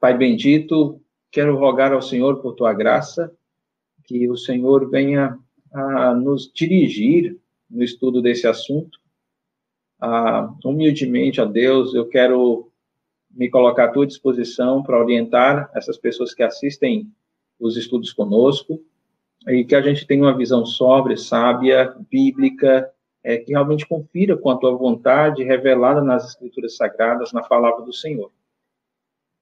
Pai bendito, quero rogar ao Senhor por tua graça, que o Senhor venha a nos dirigir no estudo desse assunto. Ah, humildemente a Deus, eu quero me colocar à tua disposição para orientar essas pessoas que assistem os estudos conosco e que a gente tenha uma visão sóbria, sábia, bíblica, é, que realmente confira com a tua vontade revelada nas Escrituras Sagradas, na palavra do Senhor.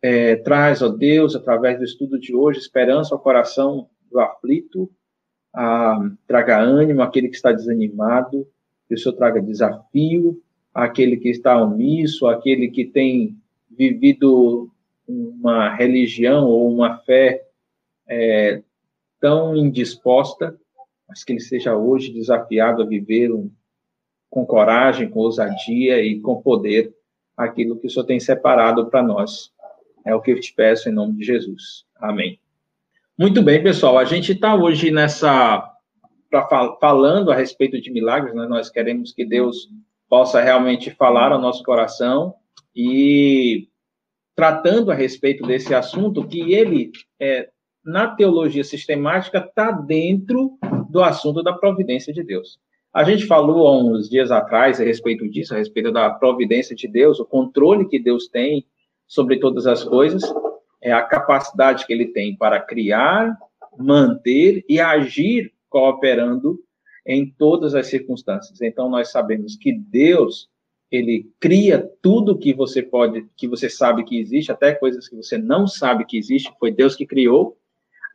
É, traz, ó Deus, através do estudo de hoje, esperança ao coração do aflito, a, traga ânimo àquele que está desanimado, que o Senhor traga desafio àquele que está omisso, àquele que tem vivido uma religião ou uma fé é, tão indisposta, mas que ele seja hoje desafiado a viver um, com coragem, com ousadia e com poder aquilo que o Senhor tem separado para nós. É o que eu te peço em nome de Jesus. Amém. Muito bem, pessoal. A gente está hoje nessa. Pra, falando a respeito de milagres, né? nós queremos que Deus possa realmente falar ao nosso coração e tratando a respeito desse assunto que ele é, na teologia sistemática está dentro do assunto da providência de Deus. A gente falou há uns dias atrás a respeito disso, a respeito da providência de Deus, o controle que Deus tem sobre todas as coisas, é a capacidade que ele tem para criar, manter e agir cooperando em todas as circunstâncias. Então nós sabemos que Deus ele cria tudo que você pode, que você sabe que existe, até coisas que você não sabe que existe, foi Deus que criou.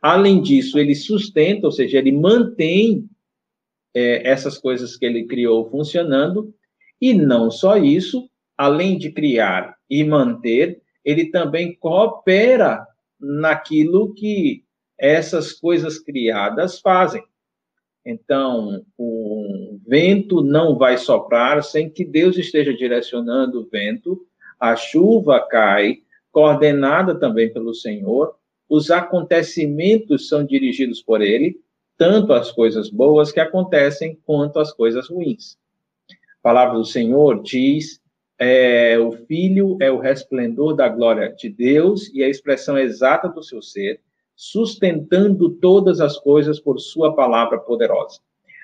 Além disso, ele sustenta, ou seja, ele mantém é, essas coisas que ele criou funcionando. E não só isso, além de criar e manter, ele também coopera naquilo que essas coisas criadas fazem. Então, o vento não vai soprar sem que Deus esteja direcionando o vento, a chuva cai, coordenada também pelo Senhor, os acontecimentos são dirigidos por Ele, tanto as coisas boas que acontecem quanto as coisas ruins. A palavra do Senhor diz: é, o Filho é o resplendor da glória de Deus e a expressão exata do seu ser sustentando todas as coisas por sua palavra poderosa.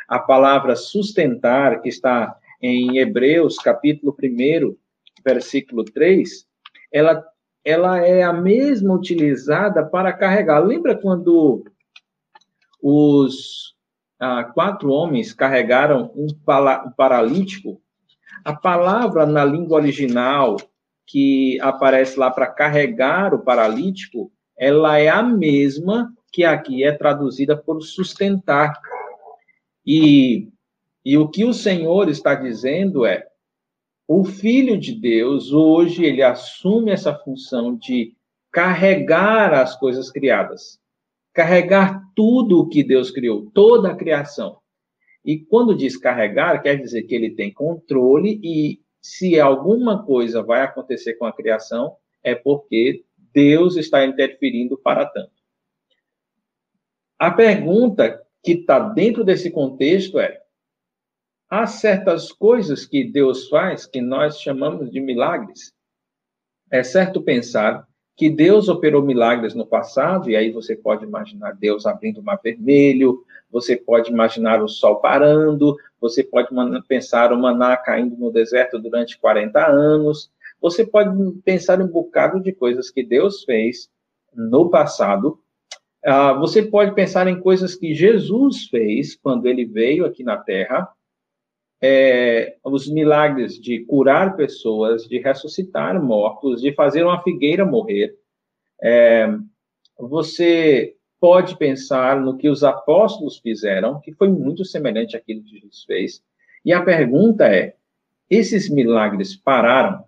A palavra sustentar, que está em Hebreus, capítulo 1, versículo 3, ela, ela é a mesma utilizada para carregar. Lembra quando os ah, quatro homens carregaram um, um paralítico? A palavra na língua original que aparece lá para carregar o paralítico ela é a mesma que aqui é traduzida por sustentar. E, e o que o Senhor está dizendo é: o Filho de Deus, hoje, ele assume essa função de carregar as coisas criadas, carregar tudo o que Deus criou, toda a criação. E quando diz carregar, quer dizer que ele tem controle e se alguma coisa vai acontecer com a criação, é porque Deus está interferindo para tanto. A pergunta que está dentro desse contexto é: há certas coisas que Deus faz que nós chamamos de milagres? É certo pensar que Deus operou milagres no passado, e aí você pode imaginar Deus abrindo o mar vermelho, você pode imaginar o sol parando, você pode pensar o maná caindo no deserto durante 40 anos, você pode pensar um bocado de coisas que Deus fez no passado. Uh, você pode pensar em coisas que Jesus fez quando ele veio aqui na Terra. É, os milagres de curar pessoas, de ressuscitar mortos, de fazer uma figueira morrer. É, você pode pensar no que os apóstolos fizeram, que foi muito semelhante àquilo que Jesus fez. E a pergunta é: esses milagres pararam?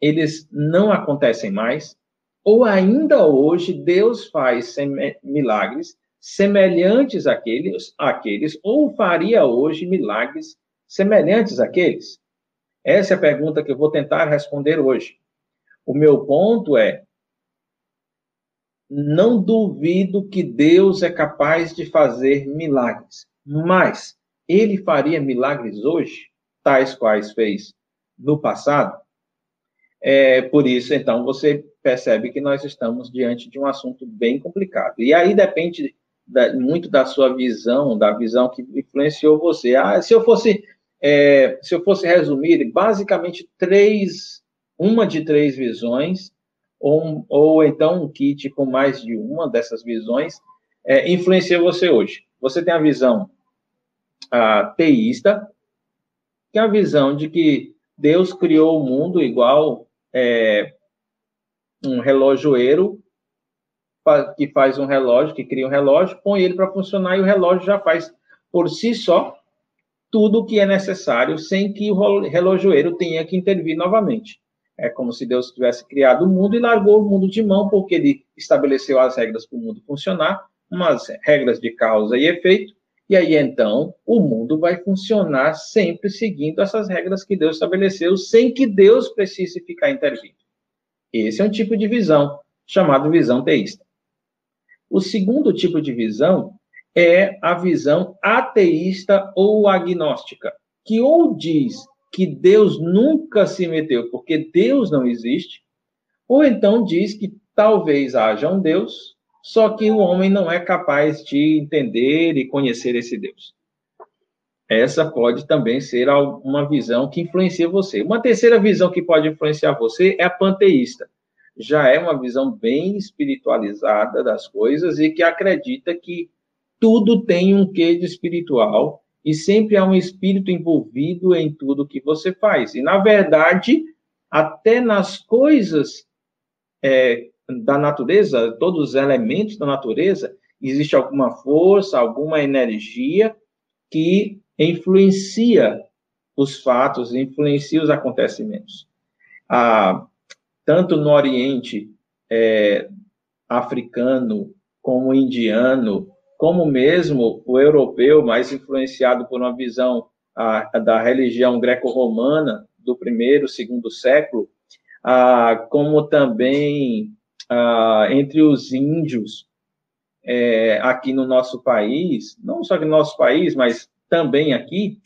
eles não acontecem mais, ou ainda hoje Deus faz milagres semelhantes àqueles, àqueles, ou faria hoje milagres semelhantes àqueles? Essa é a pergunta que eu vou tentar responder hoje. O meu ponto é: não duvido que Deus é capaz de fazer milagres, mas ele faria milagres hoje, tais quais fez no passado? É, por isso, então, você percebe que nós estamos diante de um assunto bem complicado. E aí depende da, muito da sua visão, da visão que influenciou você. Ah, se eu fosse, é, se eu fosse resumir, basicamente três, uma de três visões, ou, ou então um kit com mais de uma dessas visões, é, influencia você hoje. Você tem a visão a, teísta, que é a visão de que Deus criou o mundo igual é, um relojoeiro que faz um relógio, que cria um relógio, põe ele para funcionar e o relógio já faz por si só tudo o que é necessário, sem que o relojoeiro tenha que intervir novamente. É como se Deus tivesse criado o mundo e largou o mundo de mão, porque ele estabeleceu as regras para o mundo funcionar, umas regras de causa e efeito, e aí então o mundo vai funcionar sempre seguindo essas regras que Deus estabeleceu, sem que Deus precise ficar intervindo. Esse é um tipo de visão, chamado visão teísta. O segundo tipo de visão é a visão ateísta ou agnóstica, que ou diz que Deus nunca se meteu porque Deus não existe, ou então diz que talvez haja um Deus, só que o homem não é capaz de entender e conhecer esse Deus. Essa pode também ser uma visão que influencia você. Uma terceira visão que pode influenciar você é a panteísta. Já é uma visão bem espiritualizada das coisas e que acredita que tudo tem um quê de espiritual e sempre há um espírito envolvido em tudo que você faz. E, na verdade, até nas coisas é, da natureza, todos os elementos da natureza, existe alguma força, alguma energia que influencia os fatos, influencia os acontecimentos. Ah, tanto no Oriente é, africano, como indiano, como mesmo o europeu, mais influenciado por uma visão a, da religião greco-romana do primeiro, segundo século, ah, como também entre os índios é, aqui no nosso país, não só no nosso país, mas também aqui,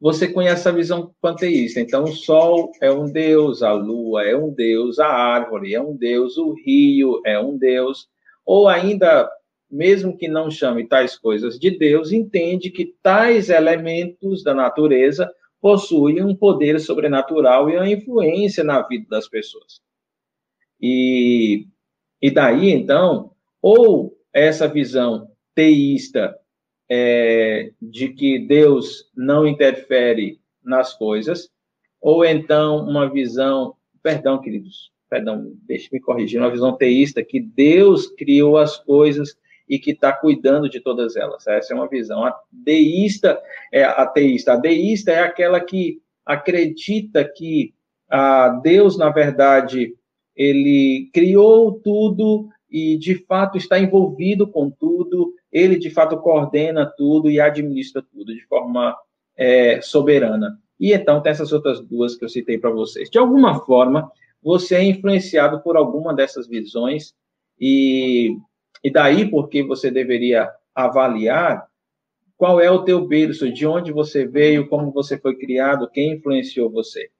você conhece a visão panteísta. Então, o sol é um deus, a lua é um deus, a árvore é um deus, o rio é um deus, ou ainda, mesmo que não chame tais coisas de Deus, entende que tais elementos da natureza possuem um poder sobrenatural e uma influência na vida das pessoas. E, e daí, então, ou essa visão teísta é, de que Deus não interfere nas coisas, ou então uma visão, perdão, queridos, perdão, deixe-me corrigir, uma visão teísta que Deus criou as coisas e que está cuidando de todas elas. Essa é uma visão. A deísta é ateísta. A deísta é aquela que acredita que a Deus, na verdade, ele criou tudo e de fato está envolvido com tudo ele de fato coordena tudo e administra tudo de forma é, soberana. E então tem essas outras duas que eu citei para vocês. De alguma forma, você é influenciado por alguma dessas visões e, e daí porque você deveria avaliar qual é o teu berço, de onde você veio, como você foi criado, quem influenciou você.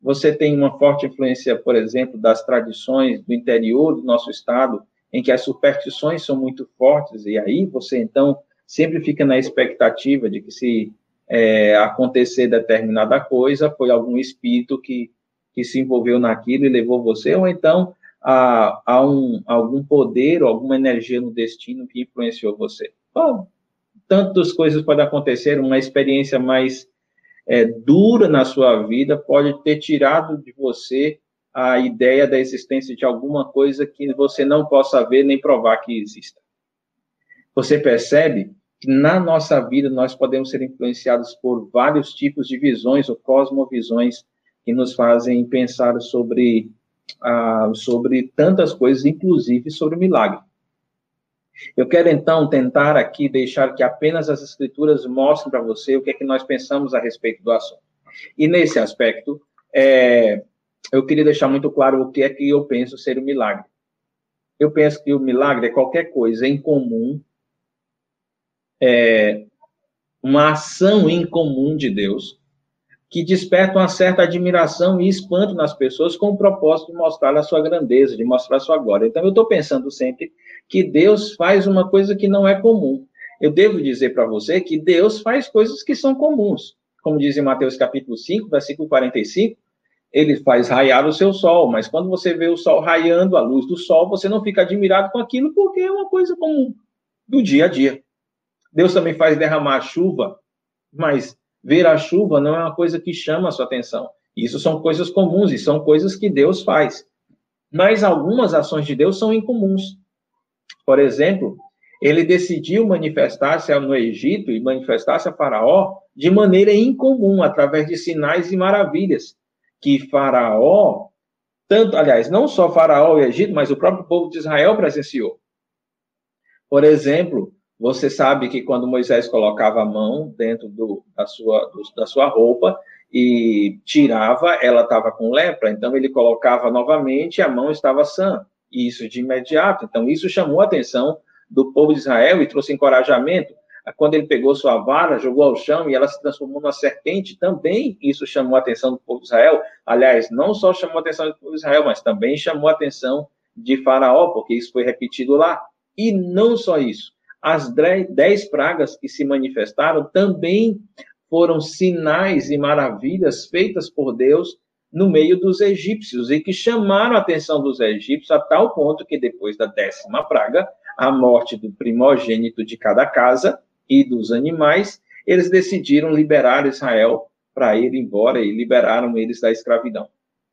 Você tem uma forte influência, por exemplo, das tradições do interior do nosso estado, em que as superstições são muito fortes, e aí você, então, sempre fica na expectativa de que se é, acontecer determinada coisa, foi algum espírito que, que se envolveu naquilo e levou você, ou então há, há um, algum poder ou alguma energia no destino que influenciou você. Bom, tantas coisas podem acontecer, uma experiência mais é, dura na sua vida pode ter tirado de você a ideia da existência de alguma coisa que você não possa ver nem provar que exista. Você percebe que na nossa vida nós podemos ser influenciados por vários tipos de visões ou cosmovisões que nos fazem pensar sobre, ah, sobre tantas coisas, inclusive sobre milagre. Eu quero então tentar aqui deixar que apenas as escrituras mostrem para você o que é que nós pensamos a respeito do assunto. E nesse aspecto, é, eu queria deixar muito claro o que é que eu penso ser o um milagre. Eu penso que o milagre é qualquer coisa em comum, é uma ação em comum de Deus, que despertam uma certa admiração e espanto nas pessoas com o propósito de mostrar a sua grandeza, de mostrar a sua glória. Então, eu estou pensando sempre que Deus faz uma coisa que não é comum. Eu devo dizer para você que Deus faz coisas que são comuns. Como diz em Mateus capítulo 5, versículo 45, ele faz raiar o seu sol, mas quando você vê o sol raiando, a luz do sol, você não fica admirado com aquilo porque é uma coisa comum do dia a dia. Deus também faz derramar chuva, mas ver a chuva não é uma coisa que chama a sua atenção. Isso são coisas comuns e são coisas que Deus faz. Mas algumas ações de Deus são incomuns. Por exemplo, ele decidiu manifestar-se no Egito e manifestar-se a Faraó de maneira incomum, através de sinais e maravilhas, que Faraó, tanto, aliás, não só Faraó e Egito, mas o próprio povo de Israel presenciou. Por exemplo, você sabe que quando Moisés colocava a mão dentro do, da, sua, do, da sua roupa e tirava, ela estava com lepra, então ele colocava novamente e a mão estava sã. Isso de imediato. Então, isso chamou a atenção do povo de Israel e trouxe encorajamento. Quando ele pegou sua vara, jogou ao chão e ela se transformou numa serpente, também isso chamou a atenção do povo de Israel. Aliás, não só chamou a atenção do povo de Israel, mas também chamou a atenção de Faraó, porque isso foi repetido lá. E não só isso, as dez pragas que se manifestaram também foram sinais e maravilhas feitas por Deus no meio dos egípcios e que chamaram a atenção dos egípcios a tal ponto que depois da décima praga, a morte do primogênito de cada casa e dos animais, eles decidiram liberar Israel para ir embora e liberaram eles da escravidão.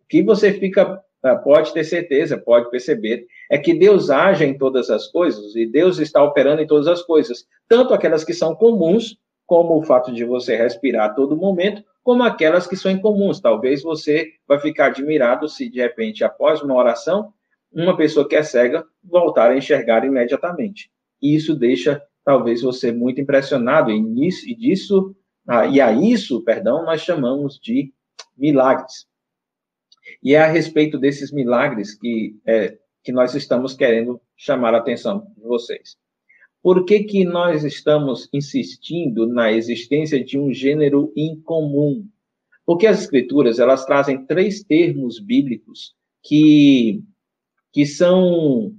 O que você fica pode ter certeza, pode perceber, é que Deus age em todas as coisas e Deus está operando em todas as coisas, tanto aquelas que são comuns, como o fato de você respirar a todo momento, como aquelas que são incomuns. Talvez você vai ficar admirado se de repente, após uma oração, uma pessoa que é cega voltar a enxergar imediatamente. E isso deixa talvez você muito impressionado e, nisso, e disso ah, e a isso, perdão, nós chamamos de milagres. E é a respeito desses milagres que, é, que nós estamos querendo chamar a atenção de vocês. Por que, que nós estamos insistindo na existência de um gênero incomum? Porque as escrituras, elas trazem três termos bíblicos que, que são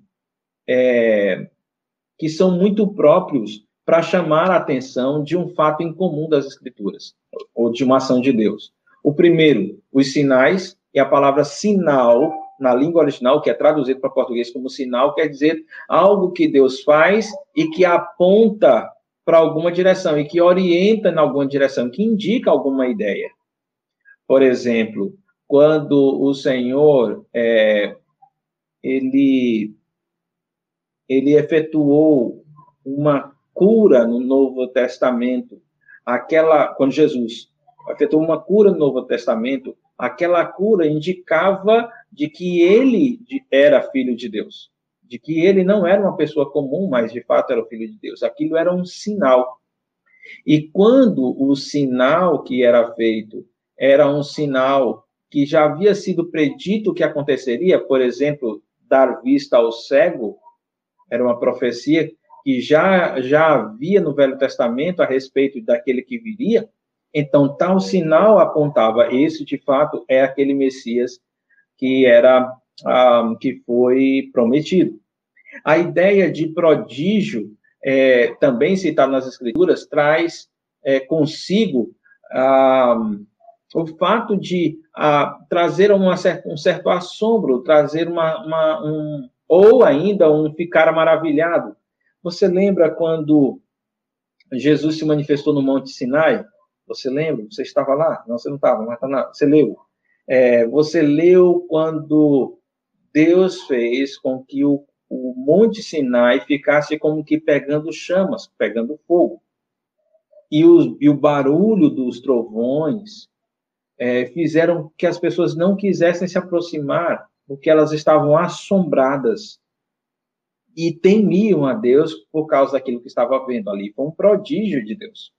é, que são muito próprios para chamar a atenção de um fato incomum das escrituras ou de uma ação de Deus. O primeiro, os sinais, e a palavra sinal, na língua original, que é traduzido para português como sinal, quer dizer algo que Deus faz e que aponta para alguma direção e que orienta em alguma direção, que indica alguma ideia. Por exemplo, quando o Senhor é, ele ele efetuou uma cura no Novo Testamento, aquela quando Jesus efetuou uma cura no Novo Testamento, aquela cura indicava de que ele era filho de Deus, de que ele não era uma pessoa comum, mas de fato era o filho de Deus. Aquilo era um sinal. E quando o sinal que era feito era um sinal que já havia sido predito que aconteceria, por exemplo, dar vista ao cego, era uma profecia que já, já havia no Velho Testamento a respeito daquele que viria, então, tal sinal apontava, esse de fato é aquele Messias que era ah, que foi prometido. A ideia de prodígio, é, também citada nas Escrituras, traz é, consigo ah, o fato de ah, trazer uma, um certo assombro, trazer uma, uma, um, ou ainda um ficar maravilhado. Você lembra quando Jesus se manifestou no Monte Sinai? Você lembra? Você estava lá? Não, você não estava, mas tá na... você leu. É, você leu quando Deus fez com que o, o Monte Sinai ficasse como que pegando chamas, pegando fogo. E o, e o barulho dos trovões é, fizeram que as pessoas não quisessem se aproximar, porque elas estavam assombradas e temiam a Deus por causa daquilo que estava vendo ali. Foi um prodígio de Deus.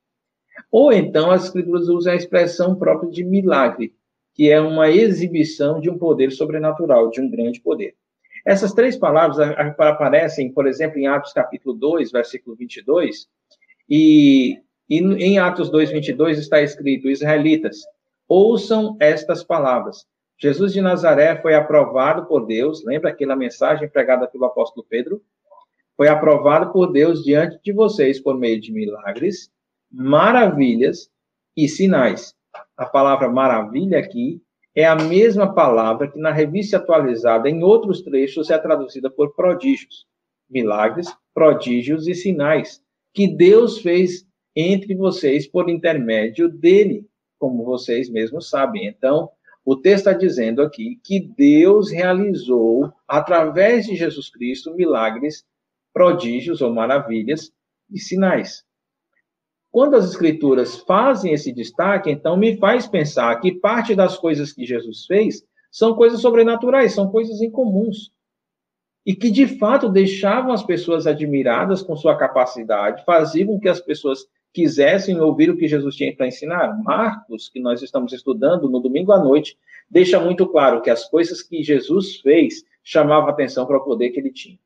Ou então as escrituras usam a expressão própria de milagre, que é uma exibição de um poder sobrenatural, de um grande poder. Essas três palavras aparecem, por exemplo, em Atos capítulo 2, versículo 22, e, e em Atos 2, 22 está escrito, israelitas, ouçam estas palavras. Jesus de Nazaré foi aprovado por Deus, lembra aquela mensagem pregada pelo apóstolo Pedro? Foi aprovado por Deus diante de vocês por meio de milagres, maravilhas e sinais. A palavra maravilha aqui é a mesma palavra que na revista atualizada, em outros trechos, é traduzida por prodígios. Milagres, prodígios e sinais que Deus fez entre vocês por intermédio dele, como vocês mesmos sabem. Então, o texto está dizendo aqui que Deus realizou, através de Jesus Cristo, milagres, prodígios ou maravilhas e sinais. Quando as escrituras fazem esse destaque, então me faz pensar que parte das coisas que Jesus fez são coisas sobrenaturais, são coisas incomuns. E que de fato deixavam as pessoas admiradas com sua capacidade, faziam com que as pessoas quisessem ouvir o que Jesus tinha para ensinar. Marcos, que nós estamos estudando no domingo à noite, deixa muito claro que as coisas que Jesus fez chamavam atenção para o poder que ele tinha.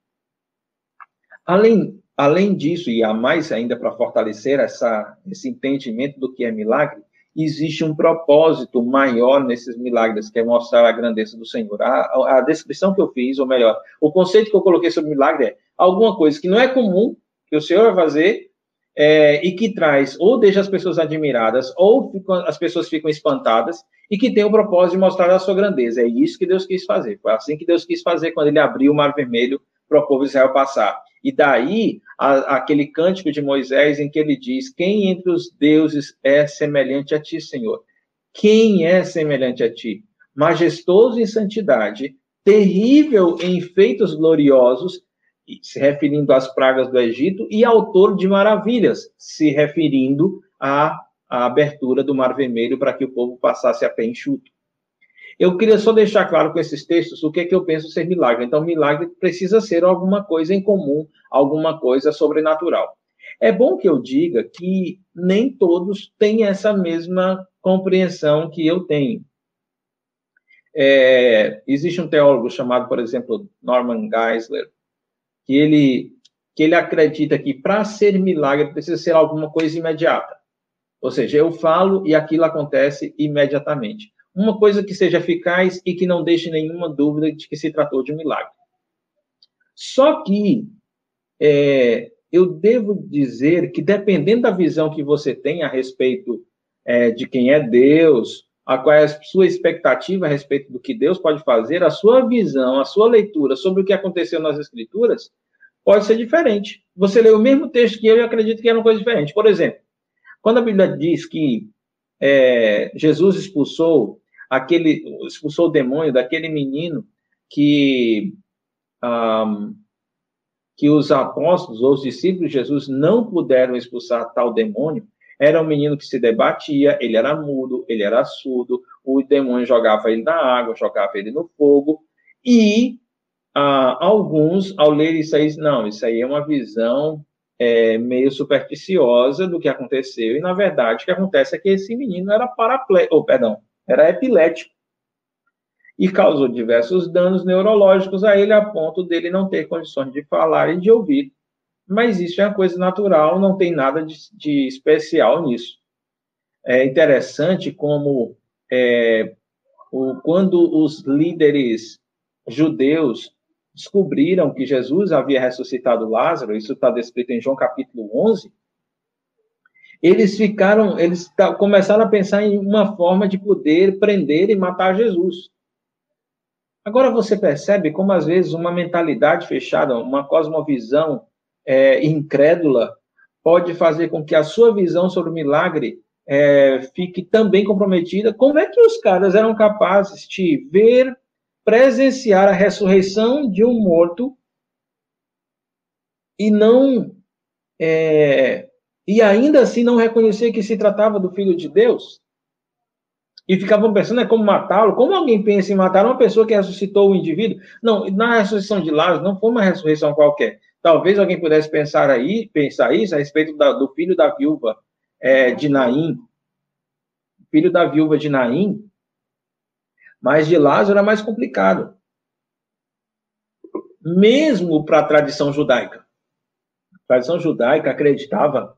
Além Além disso, e há mais ainda para fortalecer essa, esse entendimento do que é milagre, existe um propósito maior nesses milagres, que é mostrar a grandeza do Senhor. A, a, descrição que eu fiz, ou melhor, o conceito que eu coloquei sobre milagre é alguma coisa que não é comum, que o Senhor vai fazer, é, e que traz, ou deixa as pessoas admiradas, ou ficam, as pessoas ficam espantadas, e que tem o propósito de mostrar a sua grandeza. É isso que Deus quis fazer. Foi assim que Deus quis fazer quando ele abriu o Mar Vermelho para o povo de Israel passar. E daí a, aquele cântico de Moisés em que ele diz: Quem entre os deuses é semelhante a ti, Senhor? Quem é semelhante a ti? Majestoso em santidade, terrível em feitos gloriosos, se referindo às pragas do Egito, e autor de maravilhas, se referindo à, à abertura do Mar Vermelho para que o povo passasse a pé enxuto. Eu queria só deixar claro com esses textos o que é que eu penso ser milagre. Então, milagre precisa ser alguma coisa em comum, alguma coisa sobrenatural. É bom que eu diga que nem todos têm essa mesma compreensão que eu tenho. É, existe um teólogo chamado, por exemplo, Norman Geisler, que ele, que ele acredita que para ser milagre precisa ser alguma coisa imediata. Ou seja, eu falo e aquilo acontece imediatamente uma coisa que seja eficaz e que não deixe nenhuma dúvida de que se tratou de um milagre. Só que é, eu devo dizer que, dependendo da visão que você tem a respeito é, de quem é Deus, a qual é a sua expectativa a respeito do que Deus pode fazer, a sua visão, a sua leitura sobre o que aconteceu nas Escrituras pode ser diferente. Você lê o mesmo texto que eu e acredito que era uma coisa diferente. Por exemplo, quando a Bíblia diz que é, Jesus expulsou aquele, expulsou o demônio daquele menino que um, que os apóstolos ou os discípulos de Jesus não puderam expulsar tal demônio. Era um menino que se debatia, ele era mudo, ele era surdo, o demônio jogava ele na água, jogava ele no fogo, e ah, alguns, ao ler isso aí, não, isso aí é uma visão é, meio supersticiosa do que aconteceu, e na verdade o que acontece é que esse menino era paraplégico, oh, perdão, era epilético e causou diversos danos neurológicos a ele a ponto dele não ter condições de falar e de ouvir. Mas isso é uma coisa natural, não tem nada de, de especial nisso. É interessante como é, o, quando os líderes judeus descobriram que Jesus havia ressuscitado Lázaro, isso está descrito em João capítulo 11, eles ficaram, eles começaram a pensar em uma forma de poder prender e matar Jesus. Agora você percebe como às vezes uma mentalidade fechada, uma cosmovisão é, incrédula, pode fazer com que a sua visão sobre o milagre é, fique também comprometida. Como é que os caras eram capazes de ver presenciar a ressurreição de um morto e não é, e ainda assim não reconhecer que se tratava do Filho de Deus? E ficavam pensando, é como matá-lo? Como alguém pensa em matar uma pessoa que ressuscitou o indivíduo? Não, na ressurreição de Lázaro não foi uma ressurreição qualquer. Talvez alguém pudesse pensar aí, pensar isso a respeito da, do filho da viúva é, de Naim. Filho da viúva de Naim, mas de Lázaro era mais complicado. Mesmo para a tradição judaica. A tradição judaica acreditava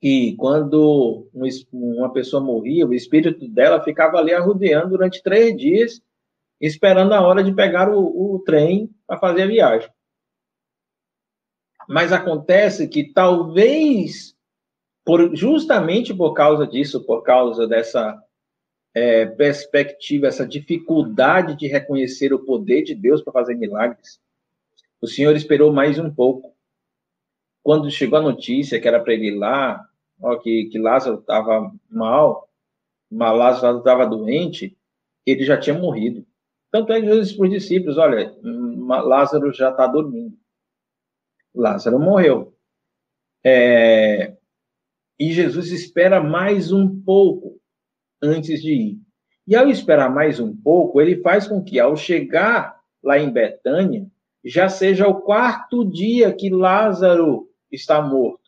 que quando uma pessoa morria, o espírito dela ficava ali arrodeando durante três dias, esperando a hora de pegar o, o trem para fazer a viagem. Mas acontece que talvez, por, justamente por causa disso, por causa dessa é, perspectiva, essa dificuldade de reconhecer o poder de Deus para fazer milagres, o Senhor esperou mais um pouco. Quando chegou a notícia que era para ele ir lá, ó, que, que Lázaro estava mal, mas Lázaro estava doente, ele já tinha morrido. Tanto é que Jesus disse para os discípulos: olha, Lázaro já está dormindo. Lázaro morreu. É, e Jesus espera mais um pouco antes de ir. E ao esperar mais um pouco, ele faz com que, ao chegar lá em Betânia, já seja o quarto dia que Lázaro está morto.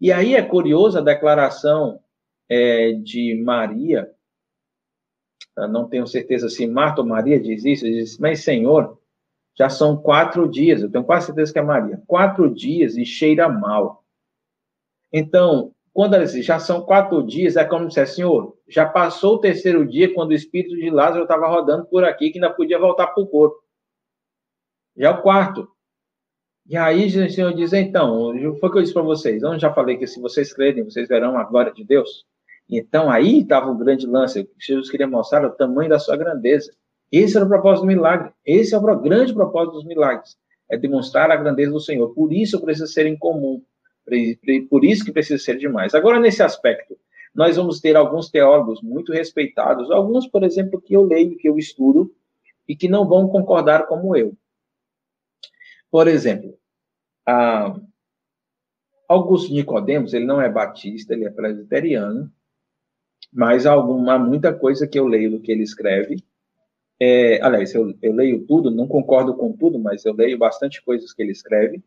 E aí é curiosa a declaração é, de Maria, não tenho certeza se Marta ou Maria diz isso, diz, mas Senhor, já são quatro dias, eu tenho quase certeza que é Maria, quatro dias e cheira mal. Então, quando ela diz, já são quatro dias, é como se Senhor, já passou o terceiro dia quando o espírito de Lázaro estava rodando por aqui, que ainda podia voltar para o corpo. Já é o quarto. E aí o Senhor diz, então, foi o que eu disse para vocês, eu já falei que se vocês crerem, vocês verão a glória de Deus. Então aí estava o grande lance, Jesus queria mostrar o tamanho da sua grandeza. Esse era o propósito do milagre, esse é o grande propósito dos milagres, é demonstrar a grandeza do Senhor. Por isso precisa ser em comum, por isso que precisa ser demais. Agora, nesse aspecto, nós vamos ter alguns teólogos muito respeitados, alguns, por exemplo, que eu leio, que eu estudo, e que não vão concordar como eu. Por exemplo, Augusto Nicodemos, ele não é batista, ele é presbiteriano, mas alguma, muita coisa que eu leio do que ele escreve. É, aliás, eu, eu leio tudo, não concordo com tudo, mas eu leio bastante coisas que ele escreve.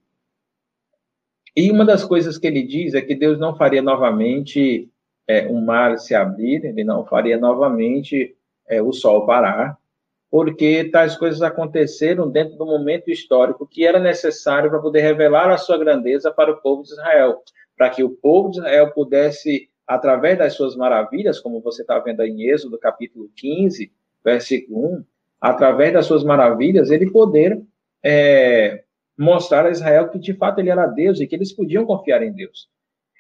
E uma das coisas que ele diz é que Deus não faria novamente é, mar se abrir, ele não faria novamente é, o sol parar, porque tais coisas aconteceram dentro do momento histórico que era necessário para poder revelar a sua grandeza para o povo de Israel, para que o povo de Israel pudesse, através das suas maravilhas, como você está vendo aí em Êxodo, capítulo 15, versículo 1, através das suas maravilhas, ele poder é, mostrar a Israel que de fato ele era Deus e que eles podiam confiar em Deus.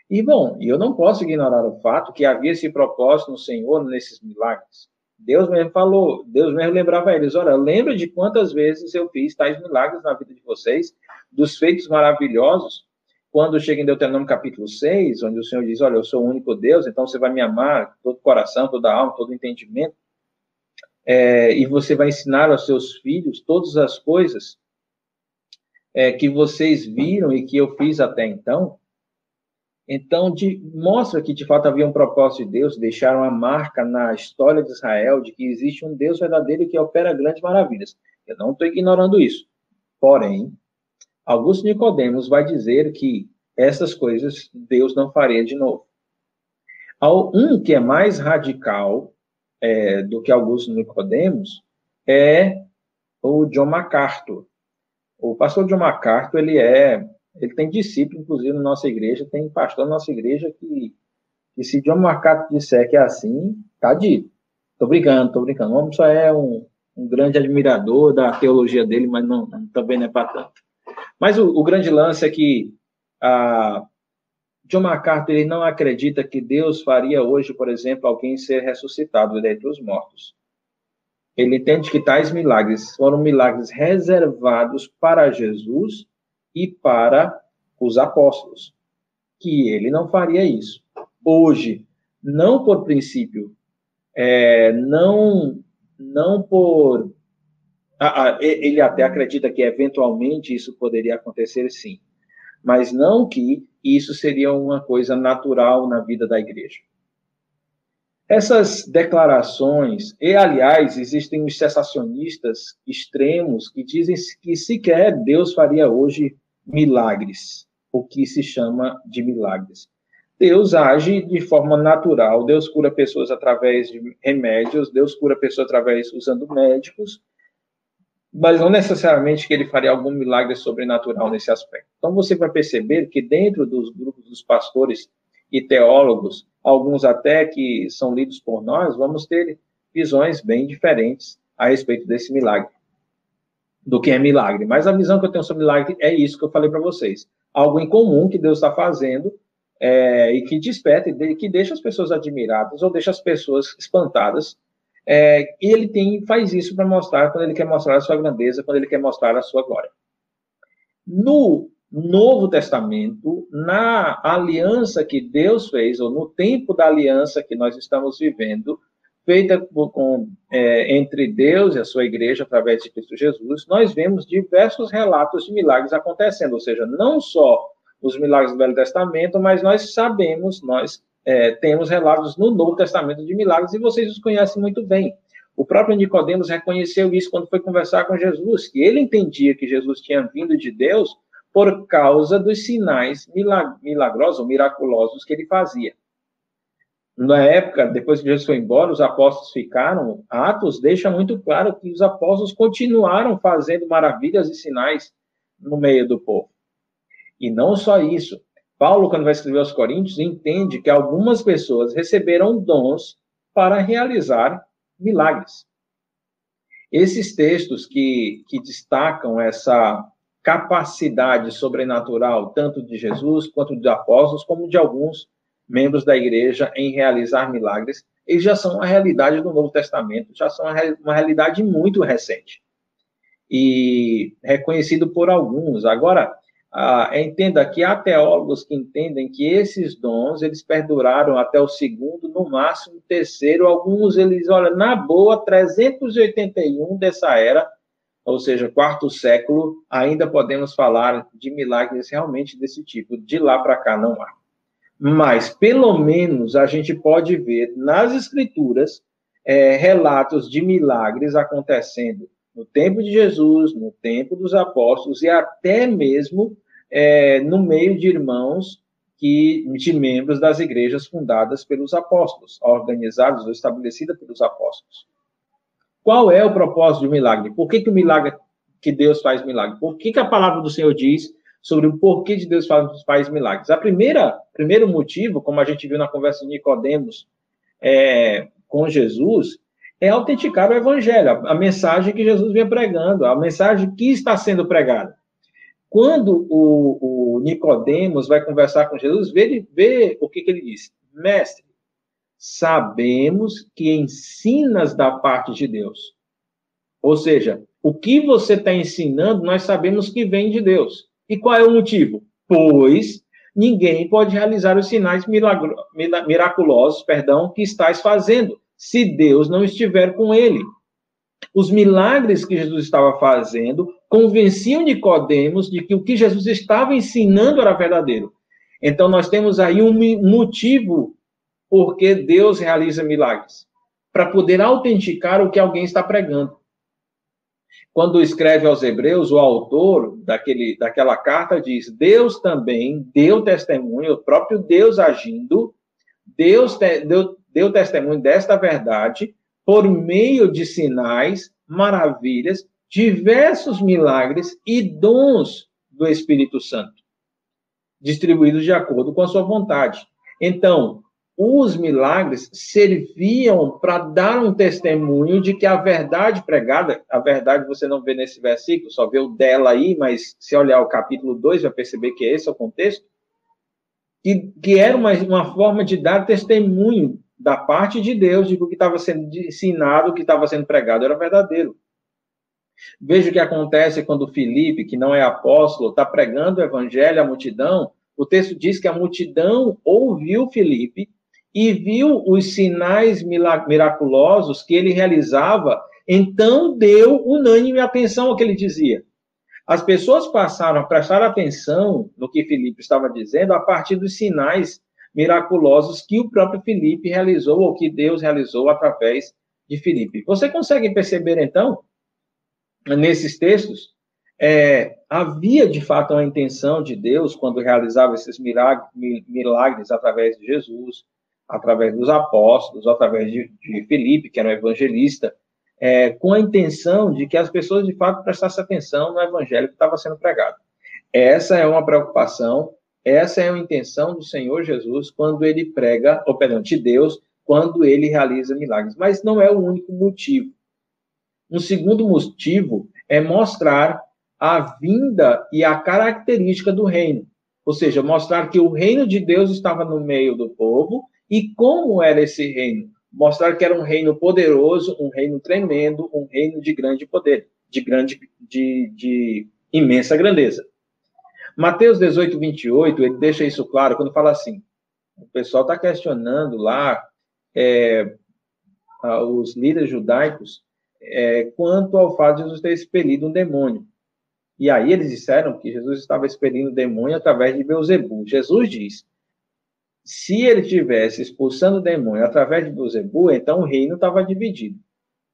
E bom, eu não posso ignorar o fato que havia esse propósito no Senhor nesses milagres. Deus mesmo falou, Deus mesmo lembrava eles: olha, lembra de quantas vezes eu fiz tais milagres na vida de vocês, dos feitos maravilhosos, quando chega em Deuteronômio capítulo 6, onde o Senhor diz: olha, eu sou o único Deus, então você vai me amar todo coração, toda alma, todo entendimento, é, e você vai ensinar aos seus filhos todas as coisas é, que vocês viram e que eu fiz até então. Então, de, mostra que de fato havia um propósito de Deus, deixaram a marca na história de Israel de que existe um Deus verdadeiro que opera grandes maravilhas. Eu não estou ignorando isso. Porém, Augusto Nicodemos vai dizer que essas coisas Deus não faria de novo. Um que é mais radical é, do que Augusto Nicodemos é o John MacArthur. O pastor John MacArthur, ele é ele tem discípulo, inclusive, na nossa igreja, tem pastor na nossa igreja que, que se John MacArthur disser que é assim, tá dito. Tô brincando, tô brincando. O homem só é um, um grande admirador da teologia dele, mas não, também não é para tanto. Mas o, o, grande lance é que a, John MacArthur ele não acredita que Deus faria hoje, por exemplo, alguém ser ressuscitado dentre os mortos. Ele entende que tais milagres foram milagres reservados para Jesus e para os apóstolos, que ele não faria isso. Hoje, não por princípio, é, não, não por. ele até acredita que eventualmente isso poderia acontecer, sim, mas não que isso seria uma coisa natural na vida da igreja. Essas declarações, e aliás, existem os cessacionistas extremos que dizem que sequer Deus faria hoje milagres, o que se chama de milagres. Deus age de forma natural, Deus cura pessoas através de remédios, Deus cura pessoas através usando médicos, mas não necessariamente que ele faria algum milagre sobrenatural nesse aspecto. Então você vai perceber que dentro dos grupos dos pastores e teólogos, alguns até que são lidos por nós, vamos ter visões bem diferentes a respeito desse milagre, do que é milagre. Mas a visão que eu tenho sobre milagre é isso que eu falei para vocês. Algo em comum que Deus está fazendo é, e que desperta, que deixa as pessoas admiradas ou deixa as pessoas espantadas. É, e ele tem, faz isso para mostrar, quando ele quer mostrar a sua grandeza, quando ele quer mostrar a sua glória. No Novo Testamento, na aliança que Deus fez, ou no tempo da aliança que nós estamos vivendo, feita com, é, entre Deus e a sua igreja através de Cristo Jesus, nós vemos diversos relatos de milagres acontecendo, ou seja, não só os milagres do Velho Testamento, mas nós sabemos, nós é, temos relatos no Novo Testamento de milagres e vocês os conhecem muito bem. O próprio Nicodemos reconheceu isso quando foi conversar com Jesus, que ele entendia que Jesus tinha vindo de Deus por causa dos sinais milagrosos miraculosos que ele fazia. Na época, depois que Jesus foi embora, os apóstolos ficaram. Atos deixa muito claro que os apóstolos continuaram fazendo maravilhas e sinais no meio do povo. E não só isso. Paulo, quando vai escrever aos Coríntios, entende que algumas pessoas receberam dons para realizar milagres. Esses textos que, que destacam essa capacidade sobrenatural, tanto de Jesus quanto dos apóstolos, como de alguns membros da igreja em realizar milagres, eles já são uma realidade do Novo Testamento, já são uma realidade muito recente. E reconhecido por alguns. Agora, ah, entenda que há teólogos que entendem que esses dons, eles perduraram até o segundo, no máximo terceiro, alguns eles, olha, na boa, 381 dessa era, ou seja, quarto século, ainda podemos falar de milagres realmente desse tipo. De lá para cá não há. Mas, pelo menos, a gente pode ver nas escrituras é, relatos de milagres acontecendo no tempo de Jesus, no tempo dos apóstolos e até mesmo é, no meio de irmãos que, de membros das igrejas fundadas pelos apóstolos, organizadas ou estabelecidas pelos apóstolos. Qual é o propósito do milagre? Por que, que o milagre que Deus faz milagre? Por que, que a palavra do Senhor diz sobre o porquê de Deus faz, faz milagres? A primeira, primeiro motivo, como a gente viu na conversa de Nicodemos é, com Jesus, é autenticar o evangelho, a mensagem que Jesus vinha pregando, a mensagem que está sendo pregada. Quando o, o Nicodemos vai conversar com Jesus, vê, vê o que, que ele diz. Mestre, sabemos que ensinas da parte de Deus. Ou seja, o que você está ensinando, nós sabemos que vem de Deus. E qual é o motivo? Pois ninguém pode realizar os sinais milagro, miraculosos, perdão, que estás fazendo, se Deus não estiver com ele. Os milagres que Jesus estava fazendo convenciam Nicodemos de que o que Jesus estava ensinando era verdadeiro. Então nós temos aí um motivo porque Deus realiza milagres para poder autenticar o que alguém está pregando. Quando escreve aos Hebreus, o autor daquele, daquela carta diz: Deus também deu testemunho, o próprio Deus agindo, Deus te, deu, deu testemunho desta verdade por meio de sinais, maravilhas, diversos milagres e dons do Espírito Santo, distribuídos de acordo com a sua vontade. Então, os milagres serviam para dar um testemunho de que a verdade pregada, a verdade você não vê nesse versículo, só vê o dela aí, mas se olhar o capítulo 2, vai perceber que esse é o contexto, que, que era uma, uma forma de dar testemunho da parte de Deus de que o que estava sendo ensinado, o que estava sendo pregado era verdadeiro. Veja o que acontece quando Filipe, que não é apóstolo, está pregando o evangelho à multidão. O texto diz que a multidão ouviu Filipe e viu os sinais miraculosos que ele realizava, então deu unânime atenção ao que ele dizia. As pessoas passaram a prestar atenção no que Filipe estava dizendo a partir dos sinais miraculosos que o próprio Filipe realizou, ou que Deus realizou através de Filipe. Você consegue perceber, então, nesses textos, é, havia de fato uma intenção de Deus quando realizava esses milagres, milagres através de Jesus, através dos apóstolos, através de, de Filipe, que era um evangelista, é, com a intenção de que as pessoas de fato prestassem atenção no evangelho que estava sendo pregado. Essa é uma preocupação Essa é a intenção do Senhor Jesus quando ele prega, ou perdão, de Deus, quando ele realiza milagres. Mas não é o único motivo. Um segundo motivo é mostrar a vinda e a característica do reino. Ou seja, mostrar que o reino de Deus estava no meio do povo e como era esse reino. Mostrar que era um reino poderoso, um reino tremendo, um reino de grande poder, de grande, de, de imensa grandeza. Mateus 18, 28, ele deixa isso claro quando fala assim: o pessoal está questionando lá é, os líderes judaicos é, quanto ao fato de Jesus ter expelido um demônio. E aí eles disseram que Jesus estava expelindo o demônio através de Beuzebu. Jesus diz: se ele tivesse expulsando o demônio através de Beuzebu, então o reino estava dividido.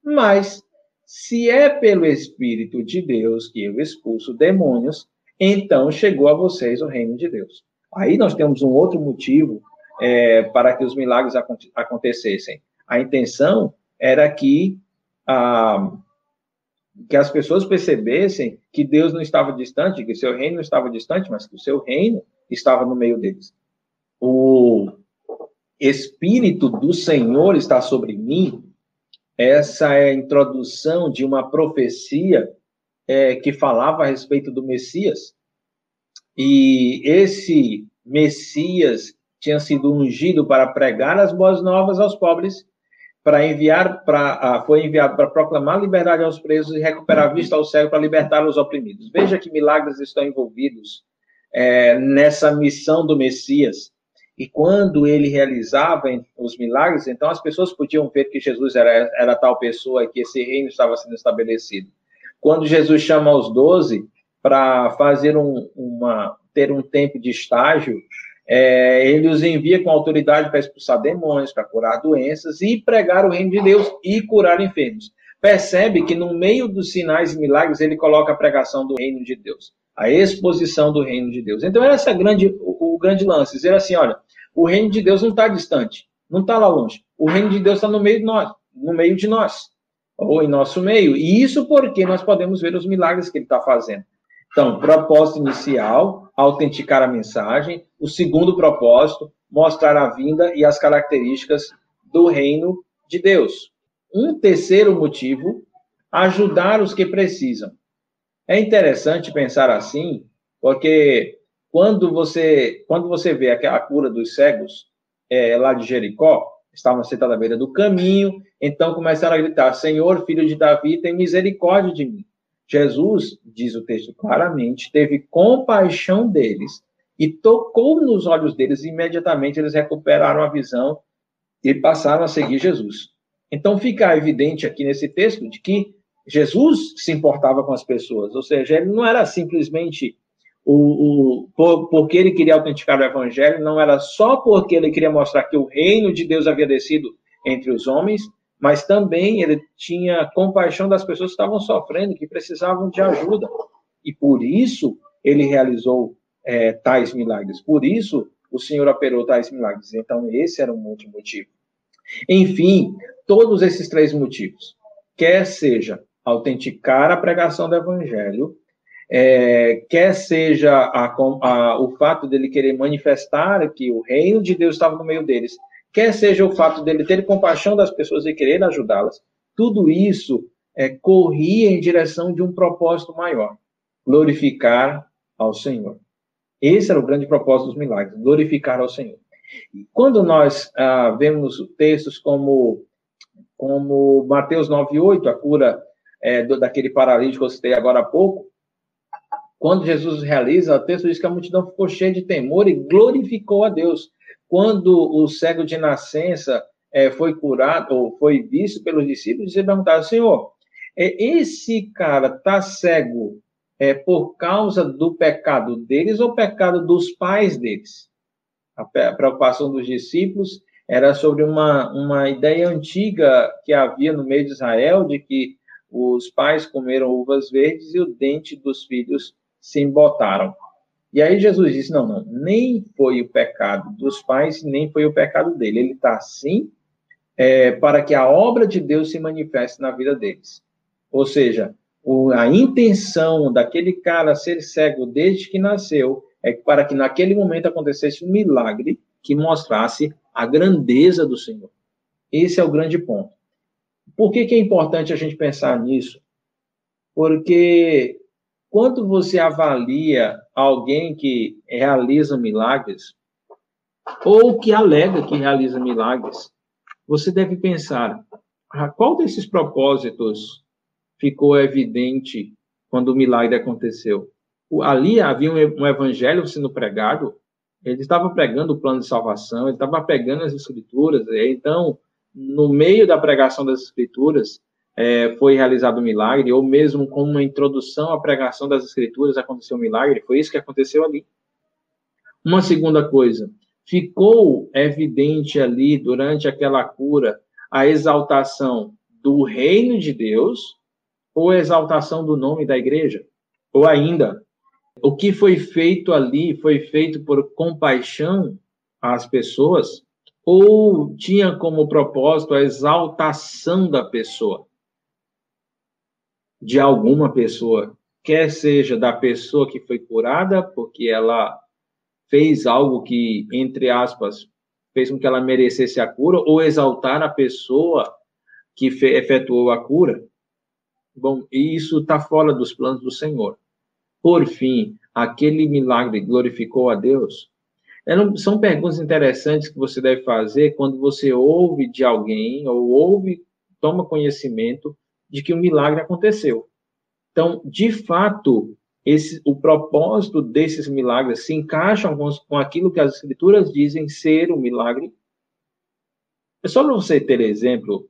Mas se é pelo Espírito de Deus que eu expulso demônios, então chegou a vocês o reino de Deus. Aí nós temos um outro motivo é, para que os milagres acontecessem. A intenção era que, ah, que as pessoas percebessem que Deus não estava distante, que seu reino não estava distante, mas que o seu reino estava no meio deles. O Espírito do Senhor está sobre mim. Essa é a introdução de uma profecia é, que falava a respeito do Messias. E esse Messias tinha sido ungido para pregar as boas novas aos pobres, para enviar para uh, foi enviado para proclamar liberdade aos presos e recuperar a vista ao cego para libertar os oprimidos. Veja que milagres estão envolvidos é, nessa missão do Messias. E quando ele realizava os milagres, então as pessoas podiam ver que Jesus era, era tal pessoa e que esse reino estava sendo estabelecido. Quando Jesus chama os doze para fazer um, uma ter um tempo de estágio, é, ele os envia com autoridade para expulsar demônios, para curar doenças e pregar o reino de Deus e curar enfermos. Percebe que no meio dos sinais e milagres ele coloca a pregação do reino de Deus, a exposição do reino de Deus. Então essa é grande, o, o grande lance, dizer assim, olha, o reino de Deus não está distante, não está lá longe. O reino de Deus está no meio de nós, no meio de nós ou em nosso meio. E isso porque nós podemos ver os milagres que ele está fazendo. Então, propósito inicial, autenticar a mensagem. O segundo propósito, mostrar a vinda e as características do reino de Deus. Um terceiro motivo, ajudar os que precisam. É interessante pensar assim, porque quando você, quando você vê a cura dos cegos é, lá de Jericó, estavam sentados à beira do caminho, então começaram a gritar: Senhor, filho de Davi, tem misericórdia de mim. Jesus, diz o texto claramente, teve compaixão deles e tocou nos olhos deles, e imediatamente eles recuperaram a visão e passaram a seguir Jesus. Então fica evidente aqui nesse texto de que Jesus se importava com as pessoas, ou seja, ele não era simplesmente o, o, por, porque ele queria autenticar o evangelho, não era só porque ele queria mostrar que o reino de Deus havia descido entre os homens, mas também ele tinha compaixão das pessoas que estavam sofrendo, que precisavam de ajuda. E por isso ele realizou é, tais milagres. Por isso o Senhor operou tais milagres. Então, esse era um outro motivo. Enfim, todos esses três motivos, quer seja autenticar a pregação do evangelho, é, quer seja a, a, o fato dele querer manifestar que o reino de Deus estava no meio deles, quer seja o fato dele ter compaixão das pessoas e querer ajudá-las, tudo isso é, corria em direção de um propósito maior: glorificar ao Senhor. Esse era o grande propósito dos milagres, glorificar ao Senhor. E quando nós ah, vemos textos como, como Mateus 9,8, a cura é, do, daquele paralítico que eu citei agora há pouco, quando Jesus realiza, o texto diz que a multidão ficou cheia de temor e glorificou a Deus. Quando o cego de nascença é, foi curado, ou foi visto pelos discípulos, eles perguntaram, Senhor, é, esse cara está cego é, por causa do pecado deles ou pecado dos pais deles? A preocupação dos discípulos era sobre uma, uma ideia antiga que havia no meio de Israel de que os pais comeram uvas verdes e o dente dos filhos se embotaram. E aí Jesus disse: não, não, nem foi o pecado dos pais, nem foi o pecado dele. Ele está assim é, para que a obra de Deus se manifeste na vida deles. Ou seja, o, a intenção daquele cara ser cego desde que nasceu é para que naquele momento acontecesse um milagre que mostrasse a grandeza do Senhor. Esse é o grande ponto. Por que, que é importante a gente pensar nisso? Porque quando você avalia alguém que realiza milagres, ou que alega que realiza milagres, você deve pensar: ah, qual desses propósitos ficou evidente quando o milagre aconteceu? Ali havia um evangelho sendo pregado, ele estava pregando o plano de salvação, ele estava pregando as escrituras, então, no meio da pregação das escrituras, é, foi realizado um milagre, ou mesmo como uma introdução à pregação das escrituras aconteceu um milagre, foi isso que aconteceu ali. Uma segunda coisa, ficou evidente ali durante aquela cura a exaltação do reino de Deus ou a exaltação do nome da igreja? Ou ainda, o que foi feito ali foi feito por compaixão às pessoas ou tinha como propósito a exaltação da pessoa? De alguma pessoa, quer seja da pessoa que foi curada porque ela fez algo que, entre aspas, fez com que ela merecesse a cura, ou exaltar a pessoa que efetuou a cura. Bom, isso está fora dos planos do Senhor. Por fim, aquele milagre glorificou a Deus? São perguntas interessantes que você deve fazer quando você ouve de alguém ou ouve, toma conhecimento de que um milagre aconteceu. Então, de fato, esse, o propósito desses milagres se encaixam com, com aquilo que as escrituras dizem ser um milagre? É só para você ter exemplo,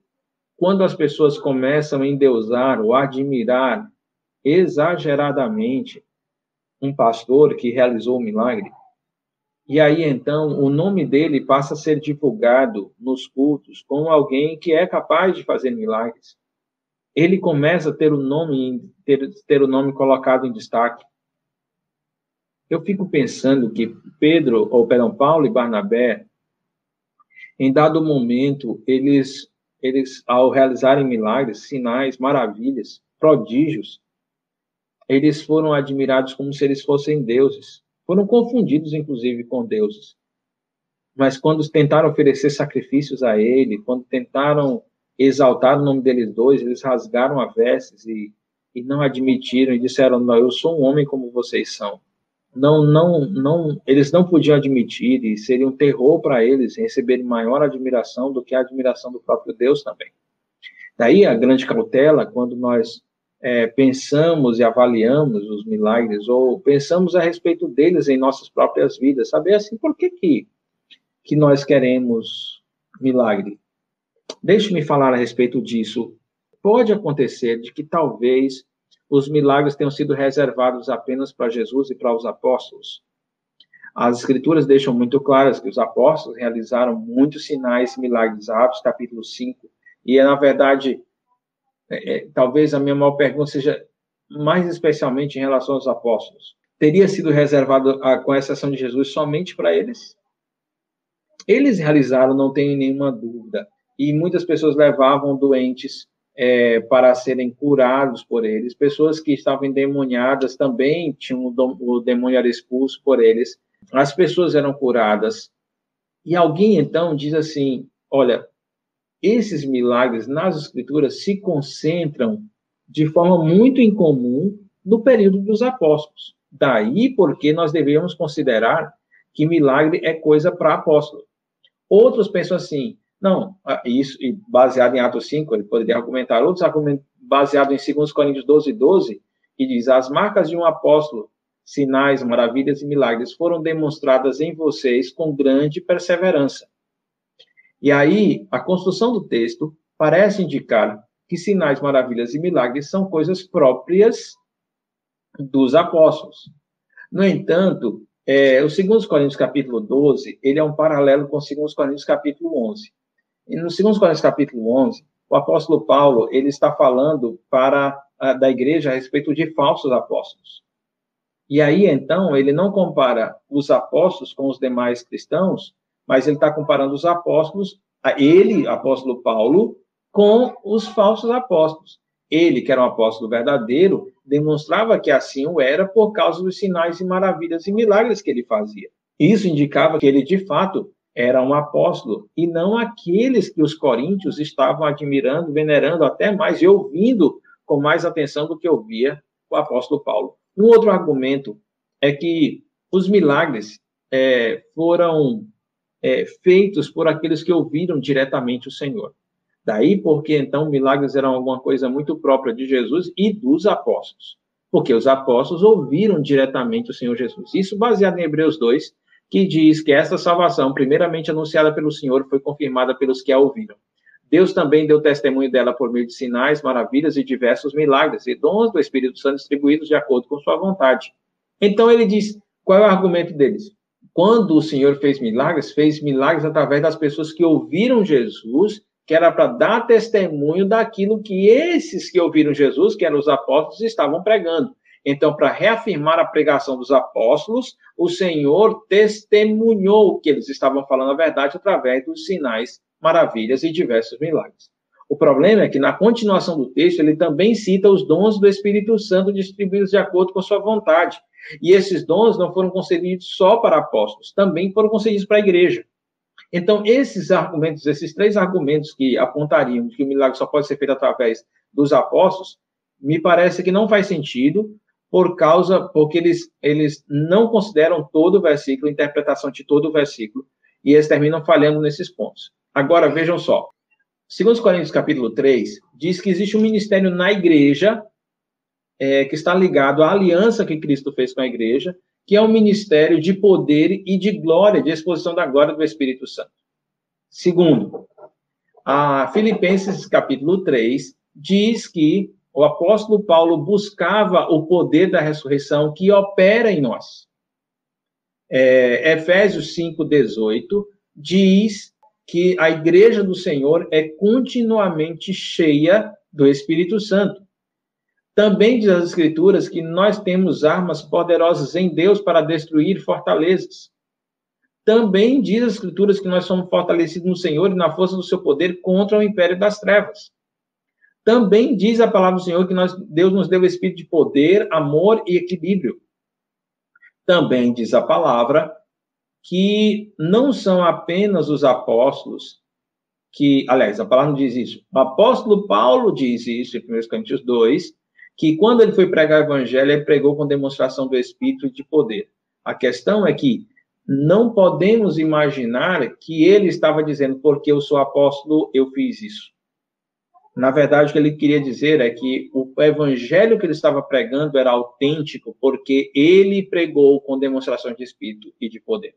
quando as pessoas começam a endeusar ou admirar exageradamente um pastor que realizou um milagre, e aí então o nome dele passa a ser divulgado nos cultos como alguém que é capaz de fazer milagres ele começa a ter o nome ter, ter o nome colocado em destaque. Eu fico pensando que Pedro, ou perdão, Paulo e Barnabé, em dado momento, eles, eles ao realizarem milagres, sinais, maravilhas, prodígios, eles foram admirados como se eles fossem deuses. Foram confundidos, inclusive, com deuses. Mas quando tentaram oferecer sacrifícios a ele, quando tentaram exaltar o nome deles dois, eles rasgaram a vestes e, e não admitiram e disseram: "Não, eu sou um homem como vocês são". Não, não, não, eles não podiam admitir e seria um terror para eles receberem maior admiração do que a admiração do próprio Deus também. Daí a grande cautela quando nós é, pensamos e avaliamos os milagres ou pensamos a respeito deles em nossas próprias vidas, saber assim por que que, que nós queremos milagre? Deixe-me falar a respeito disso. Pode acontecer de que talvez os milagres tenham sido reservados apenas para Jesus e para os apóstolos. As escrituras deixam muito claras que os apóstolos realizaram muitos sinais e milagres, Atos capítulo 5, e é, na verdade, é, é, talvez a minha maior pergunta seja mais especialmente em relação aos apóstolos. Teria sido reservado, a, com exceção de Jesus, somente para eles? Eles realizaram, não tenho nenhuma dúvida e muitas pessoas levavam doentes é, para serem curados por eles. Pessoas que estavam endemoniadas também tinham o, demônio era expulso por eles. As pessoas eram curadas. E alguém então diz assim: olha, esses milagres nas escrituras se concentram de forma muito incomum no período dos apóstolos. Daí porque nós devemos considerar que milagre é coisa para apóstolo. Outros pensam assim: não, isso, e baseado em Atos 5, ele poderia argumentar outros argumentos baseado em 2 Coríntios 12, 12, que diz: As marcas de um apóstolo, sinais, maravilhas e milagres foram demonstradas em vocês com grande perseverança. E aí, a construção do texto parece indicar que sinais, maravilhas e milagres são coisas próprias dos apóstolos. No entanto, é, o 2 Coríntios capítulo 12, ele é um paralelo com 2 Coríntios capítulo 11. E no 2 Coríntios capítulo 11, o apóstolo Paulo, ele está falando para a, da igreja a respeito de falsos apóstolos. E aí, então, ele não compara os apóstolos com os demais cristãos, mas ele está comparando os apóstolos, a ele, apóstolo Paulo, com os falsos apóstolos. ele, que era um apóstolo verdadeiro, demonstrava que assim o era por causa dos sinais e maravilhas e milagres que ele fazia. Isso indicava que ele, de fato, era um apóstolo, e não aqueles que os coríntios estavam admirando, venerando até mais e ouvindo com mais atenção do que ouvia o apóstolo Paulo. Um outro argumento é que os milagres é, foram é, feitos por aqueles que ouviram diretamente o Senhor. Daí porque então milagres eram alguma coisa muito própria de Jesus e dos apóstolos. Porque os apóstolos ouviram diretamente o Senhor Jesus. Isso baseado em Hebreus 2, que diz que essa salvação, primeiramente anunciada pelo Senhor, foi confirmada pelos que a ouviram. Deus também deu testemunho dela por meio de sinais, maravilhas e diversos milagres e dons do Espírito Santo distribuídos de acordo com sua vontade. Então ele diz: qual é o argumento deles? Quando o Senhor fez milagres, fez milagres através das pessoas que ouviram Jesus que era para dar testemunho daquilo que esses que ouviram Jesus, que eram os apóstolos, estavam pregando. Então, para reafirmar a pregação dos apóstolos, o Senhor testemunhou que eles estavam falando a verdade através dos sinais, maravilhas e diversos milagres. O problema é que, na continuação do texto, ele também cita os dons do Espírito Santo distribuídos de acordo com sua vontade. E esses dons não foram concedidos só para apóstolos, também foram concedidos para a igreja. Então, esses argumentos, esses três argumentos que apontariam que o milagre só pode ser feito através dos apóstolos, me parece que não faz sentido, por causa, porque eles, eles não consideram todo o versículo, interpretação de todo o versículo, e eles terminam falhando nesses pontos. Agora, vejam só. Segundo Coríntios capítulo 3, diz que existe um ministério na igreja é, que está ligado à aliança que Cristo fez com a igreja, que é um ministério de poder e de glória, de exposição da glória do Espírito Santo. Segundo, a Filipenses capítulo 3 diz que o apóstolo Paulo buscava o poder da ressurreição que opera em nós. É, Efésios 5,18 diz que a igreja do Senhor é continuamente cheia do Espírito Santo. Também diz as Escrituras que nós temos armas poderosas em Deus para destruir fortalezas. Também diz as Escrituras que nós somos fortalecidos no Senhor e na força do seu poder contra o império das trevas. Também diz a palavra do Senhor que nós, Deus nos deu o espírito de poder, amor e equilíbrio. Também diz a palavra que não são apenas os apóstolos que, aliás, a palavra não diz isso. O apóstolo Paulo diz isso em 1 Coríntios 2, que quando ele foi pregar o evangelho, ele pregou com demonstração do Espírito e de poder. A questão é que não podemos imaginar que ele estava dizendo, porque eu sou apóstolo, eu fiz isso. Na verdade, o que ele queria dizer é que o evangelho que ele estava pregando era autêntico, porque ele pregou com demonstração de espírito e de poder.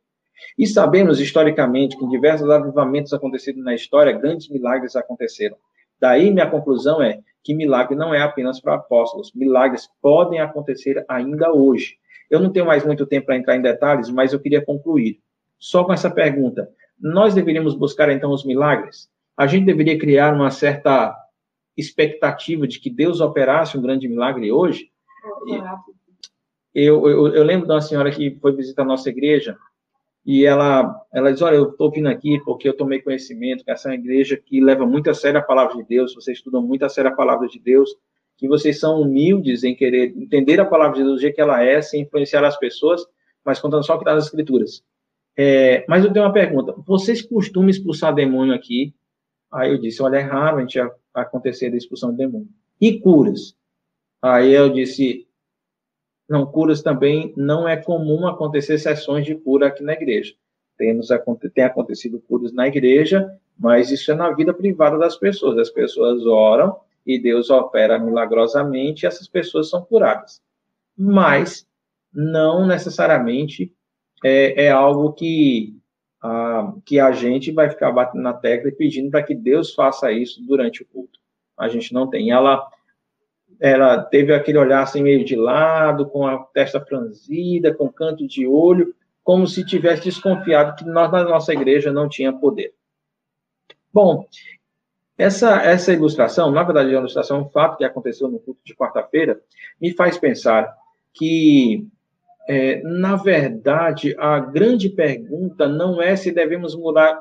E sabemos historicamente que em diversos avivamentos acontecidos na história, grandes milagres aconteceram. Daí minha conclusão é que milagre não é apenas para apóstolos. Milagres podem acontecer ainda hoje. Eu não tenho mais muito tempo para entrar em detalhes, mas eu queria concluir só com essa pergunta. Nós deveríamos buscar então os milagres? A gente deveria criar uma certa expectativa de que Deus operasse um grande milagre hoje? Eu, eu, eu lembro de uma senhora que foi visitar a nossa igreja e ela, ela diz, olha, eu estou vindo aqui porque eu tomei conhecimento que essa é uma igreja que leva muito a sério a palavra de Deus, vocês estudam muito a sério a palavra de Deus, que vocês são humildes em querer entender a palavra de Deus do jeito que ela é, sem influenciar as pessoas, mas contando só o que está nas escrituras. É, mas eu tenho uma pergunta, vocês costumam expulsar demônio aqui? Aí eu disse, olha, é raro a gente acontecer a expulsão de demônio. E curas? Aí eu disse, não, curas também não é comum acontecer sessões de cura aqui na igreja. Temos, tem acontecido curas na igreja, mas isso é na vida privada das pessoas. As pessoas oram e Deus opera milagrosamente e essas pessoas são curadas. Mas não necessariamente é, é algo que a, que a gente vai ficar batendo na tecla e pedindo para que Deus faça isso durante o culto. A gente não tem. Ela ela teve aquele olhar assim meio de lado, com a testa franzida, com canto de olho, como se tivesse desconfiado que nós na nossa igreja não tinha poder. Bom, essa, essa ilustração, na verdade, é uma ilustração, um fato que aconteceu no culto de quarta-feira, me faz pensar que, é, na verdade, a grande pergunta não é se devemos mudar,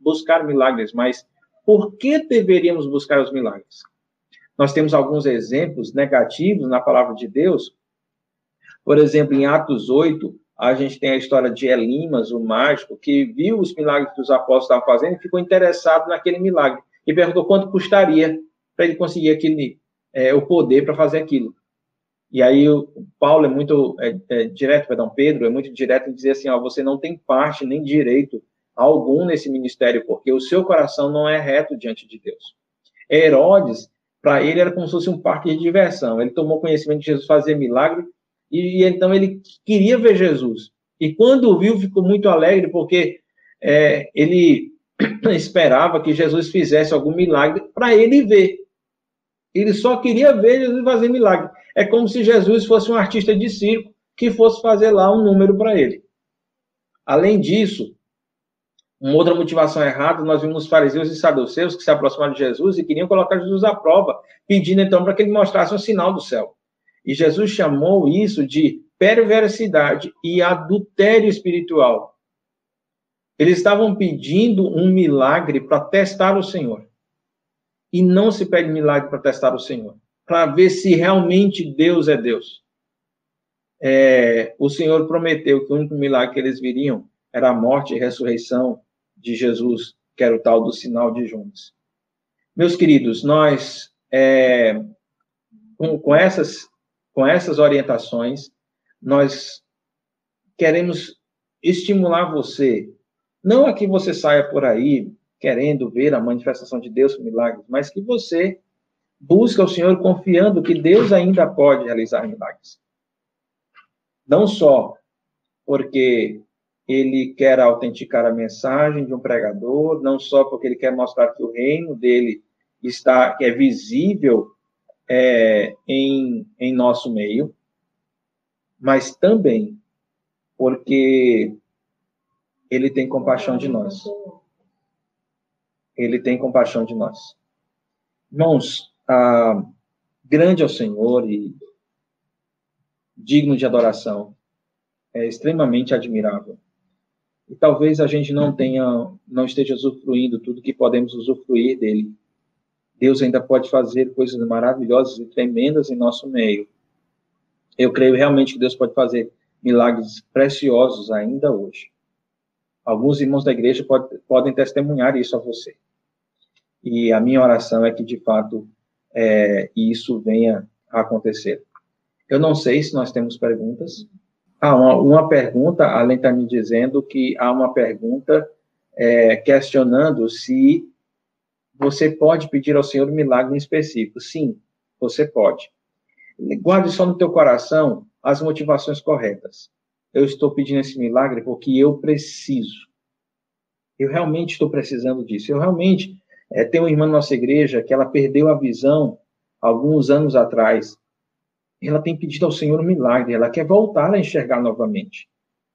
buscar milagres, mas por que deveríamos buscar os milagres? Nós temos alguns exemplos negativos na palavra de Deus. Por exemplo, em Atos 8, a gente tem a história de Elimas, o mágico, que viu os milagres que os apóstolos estavam fazendo e ficou interessado naquele milagre. E perguntou quanto custaria para ele conseguir aquele, é, o poder para fazer aquilo. E aí o Paulo é muito é, é, direto, perdão, Pedro é muito direto em dizer assim, ó, você não tem parte nem direito algum nesse ministério, porque o seu coração não é reto diante de Deus. Herodes, para ele era como se fosse um parque de diversão. Ele tomou conhecimento de Jesus fazer milagre e, então ele queria ver Jesus. E quando viu, ficou muito alegre, porque é, ele esperava que Jesus fizesse algum milagre para ele ver. Ele só queria ver Jesus fazer milagre. É como se Jesus fosse um artista de circo que fosse fazer lá um número para ele. Além disso, uma outra motivação errada, nós vimos fariseus e saduceus que se aproximaram de Jesus e queriam colocar Jesus à prova, pedindo então para que ele mostrasse um sinal do céu. E Jesus chamou isso de perversidade e adultério espiritual. Eles estavam pedindo um milagre para testar o Senhor. E não se pede milagre para testar o Senhor, para ver se realmente Deus é Deus. É, o Senhor prometeu que o único milagre que eles viriam era a morte e ressurreição de Jesus, que era o tal do sinal de Jonas. Meus queridos, nós, é, com, com essas com essas orientações, nós queremos estimular você, não a que você saia por aí querendo ver a manifestação de Deus milagres, mas que você busque o Senhor confiando que Deus ainda pode realizar milagres. Não só porque ele quer autenticar a mensagem de um pregador, não só porque ele quer mostrar que o reino dele está é visível é, em, em nosso meio, mas também porque ele tem compaixão de nós. Ele tem compaixão de nós. Irmãos, ah, grande é o Senhor e digno de adoração, é extremamente admirável. E talvez a gente não tenha, não esteja usufruindo tudo que podemos usufruir dele Deus ainda pode fazer coisas maravilhosas e tremendas em nosso meio. Eu creio realmente que Deus pode fazer milagres preciosos ainda hoje. Alguns irmãos da igreja pode, podem testemunhar isso a você. E a minha oração é que, de fato, é, isso venha a acontecer. Eu não sei se nós temos perguntas. Ah, uma, uma pergunta, além de me dizendo que há uma pergunta é, questionando se você pode pedir ao Senhor um milagre em específico. Sim, você pode. Guarde só no teu coração as motivações corretas. Eu estou pedindo esse milagre porque eu preciso. Eu realmente estou precisando disso. Eu realmente é, tenho uma irmã na nossa igreja que ela perdeu a visão alguns anos atrás. Ela tem pedido ao Senhor um milagre. Ela quer voltar a enxergar novamente.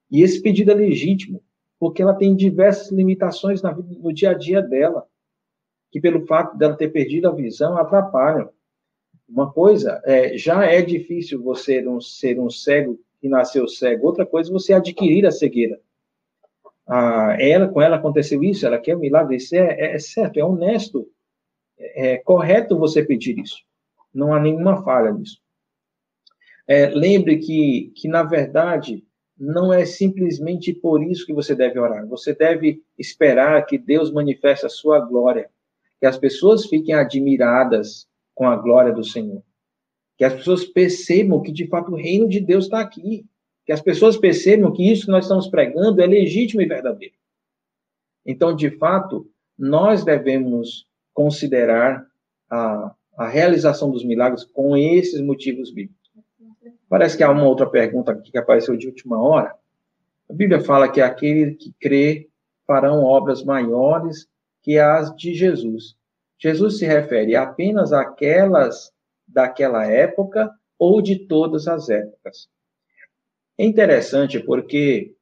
E esse pedido é legítimo, porque ela tem diversas limitações no dia a dia dela que, pelo fato dela ter perdido a visão, atrapalham. Uma coisa, é, já é difícil você não ser um cego que nasceu cego, outra coisa você adquirir a cegueira. Ah, ela, com ela aconteceu isso, ela quer um milagre, isso é, é, é certo, é honesto, é, é, correto você pedir isso. Não há nenhuma falha nisso. É, lembre que, que, na verdade, não é simplesmente por isso que você deve orar. Você deve esperar que Deus manifeste a sua glória que as pessoas fiquem admiradas com a glória do Senhor. Que as pessoas percebam que, de fato, o reino de Deus está aqui. Que as pessoas percebam que isso que nós estamos pregando é legítimo e verdadeiro. Então, de fato, nós devemos considerar a, a realização dos milagres com esses motivos bíblicos. Parece que há uma outra pergunta aqui que apareceu de última hora. A Bíblia fala que aquele que crê farão obras maiores que as de Jesus. Jesus se refere apenas àquelas daquela época ou de todas as épocas. É interessante porque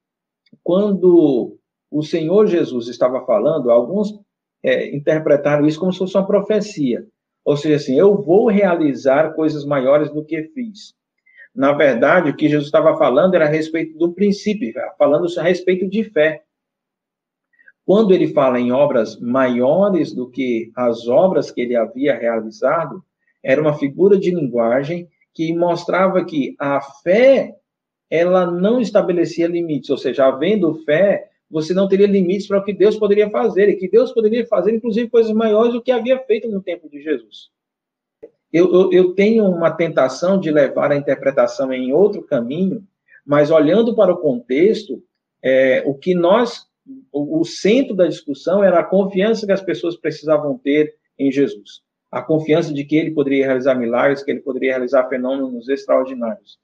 quando o Senhor Jesus estava falando, alguns é, interpretaram isso como se fosse uma profecia. Ou seja, assim, eu vou realizar coisas maiores do que fiz. Na verdade, o que Jesus estava falando era a respeito do princípio, falando a respeito de fé. Quando ele fala em obras maiores do que as obras que ele havia realizado, era uma figura de linguagem que mostrava que a fé ela não estabelecia limites, ou seja, havendo fé, você não teria limites para o que Deus poderia fazer, e que Deus poderia fazer, inclusive, coisas maiores do que havia feito no tempo de Jesus. Eu, eu, eu tenho uma tentação de levar a interpretação em outro caminho, mas olhando para o contexto, é, o que nós, o, o centro da discussão era a confiança que as pessoas precisavam ter em Jesus. A confiança de que ele poderia realizar milagres, que ele poderia realizar fenômenos extraordinários.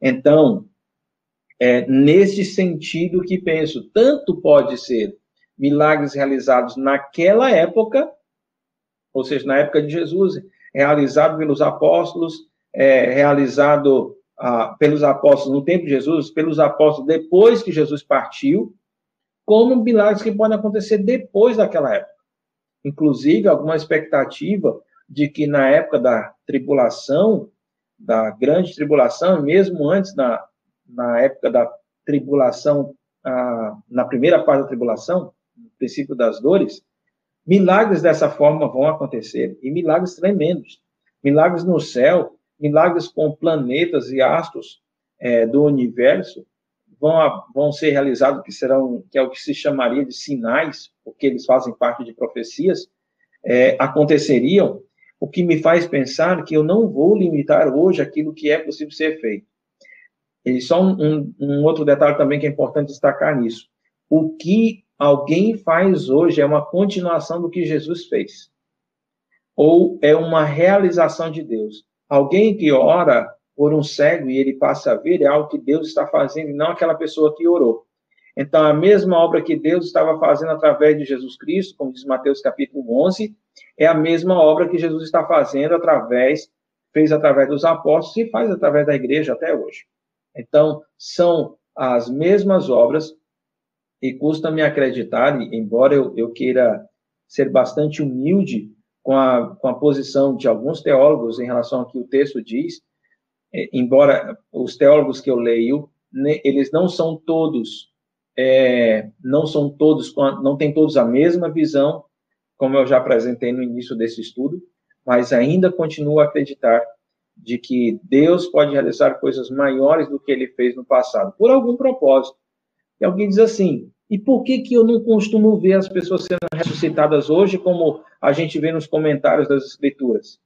Então, é nesse sentido que penso, tanto pode ser milagres realizados naquela época, ou seja, na época de Jesus, realizado pelos apóstolos, é, realizado ah, pelos apóstolos no tempo de Jesus, pelos apóstolos depois que Jesus partiu, como milagres que podem acontecer depois daquela época. Inclusive, alguma expectativa de que na época da tribulação, da grande tribulação, mesmo antes da, na época da tribulação, ah, na primeira parte da tribulação, no princípio das dores, milagres dessa forma vão acontecer, e milagres tremendos. Milagres no céu, milagres com planetas e astros é, do universo vão, vão ser realizados, que serão, que é o que se chamaria de sinais, porque eles fazem parte de profecias, é, aconteceriam, o que me faz pensar que eu não vou limitar hoje aquilo que é possível ser feito. E só um, um, um, outro detalhe também que é importante destacar nisso. O que alguém faz hoje é uma continuação do que Jesus fez. Ou é uma realização de Deus. Alguém que ora por um cego e ele passa a ver é algo que Deus está fazendo e não aquela pessoa que orou. Então, a mesma obra que Deus estava fazendo através de Jesus Cristo, como diz Mateus capítulo 11, é a mesma obra que Jesus está fazendo através, fez através dos apóstolos e faz através da igreja até hoje. Então, são as mesmas obras, e custa-me acreditar, embora eu, eu queira ser bastante humilde com a, com a posição de alguns teólogos em relação ao que o texto diz, é, embora os teólogos que eu leio, eles não são todos, é, não são todos, não têm todos a mesma visão, como eu já apresentei no início desse estudo, mas ainda continuo a acreditar de que Deus pode realizar coisas maiores do que ele fez no passado, por algum propósito. E alguém diz assim: e por que, que eu não costumo ver as pessoas sendo ressuscitadas hoje, como a gente vê nos comentários das Escrituras?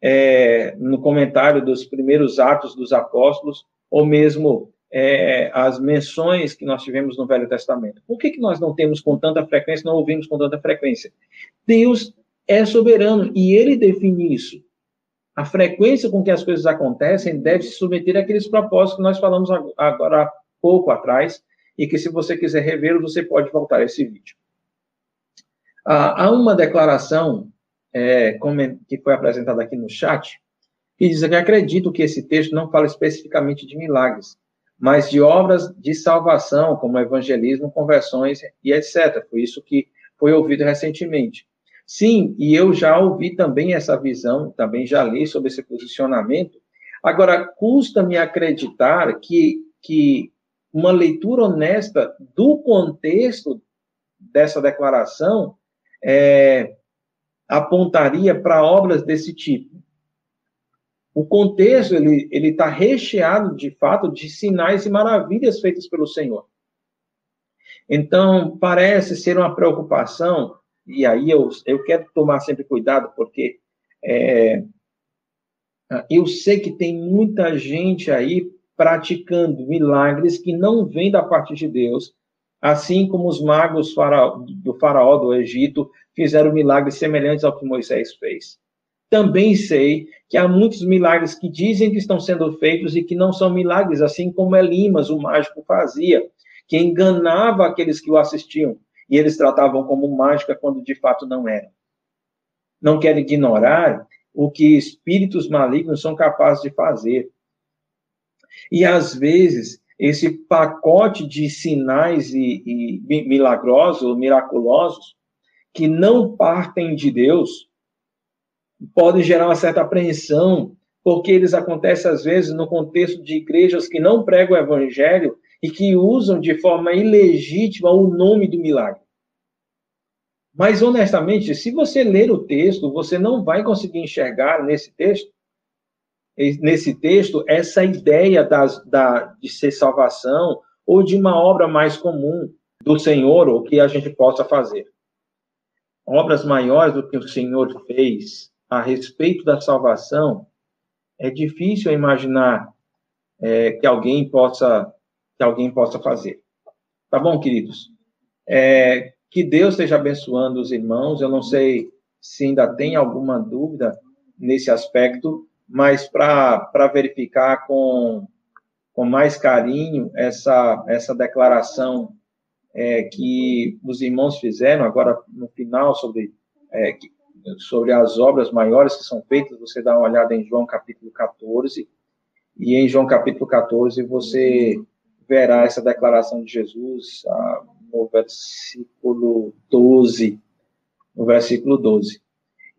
É, no comentário dos primeiros atos dos apóstolos, ou mesmo é, as menções que nós tivemos no Velho Testamento. Por que, que nós não temos com tanta frequência, não ouvimos com tanta frequência? Deus é soberano e ele define isso a frequência com que as coisas acontecem deve se submeter àqueles propósitos que nós falamos agora há pouco atrás, e que se você quiser rever, você pode voltar a esse vídeo. Ah, há uma declaração é, que foi apresentada aqui no chat, que diz que acredito que esse texto não fala especificamente de milagres, mas de obras de salvação, como evangelismo, conversões e etc. Foi isso que foi ouvido recentemente. Sim, e eu já ouvi também essa visão, também já li sobre esse posicionamento. Agora, custa-me acreditar que, que uma leitura honesta do contexto dessa declaração é, apontaria para obras desse tipo. O contexto ele ele está recheado de fato de sinais e maravilhas feitas pelo Senhor. Então parece ser uma preocupação e aí eu, eu quero tomar sempre cuidado, porque é, eu sei que tem muita gente aí praticando milagres que não vêm da parte de Deus, assim como os magos do faraó do Egito fizeram milagres semelhantes ao que Moisés fez. Também sei que há muitos milagres que dizem que estão sendo feitos e que não são milagres, assim como Elimas, o mágico, fazia, que enganava aqueles que o assistiam e eles tratavam como mágica quando de fato não era. Não querem ignorar o que espíritos malignos são capazes de fazer. E às vezes, esse pacote de sinais e, e milagrosos, miraculosos, que não partem de Deus, pode gerar uma certa apreensão, porque eles acontecem às vezes no contexto de igrejas que não pregam o evangelho e que usam de forma ilegítima o nome do milagre. Mas, honestamente, se você ler o texto, você não vai conseguir enxergar nesse texto, nesse texto, essa ideia das, da, de ser salvação ou de uma obra mais comum do Senhor, ou que a gente possa fazer. Obras maiores do que o Senhor fez a respeito da salvação, é difícil imaginar é, que alguém possa que alguém possa fazer. Tá bom, queridos? É, que Deus esteja abençoando os irmãos. Eu não sei se ainda tem alguma dúvida nesse aspecto, mas para verificar com, com mais carinho essa, essa declaração é, que os irmãos fizeram agora no final sobre, é, sobre as obras maiores que são feitas, você dá uma olhada em João capítulo 14, e em João capítulo 14 você verá essa declaração de Jesus ah, no versículo 12. No versículo 12.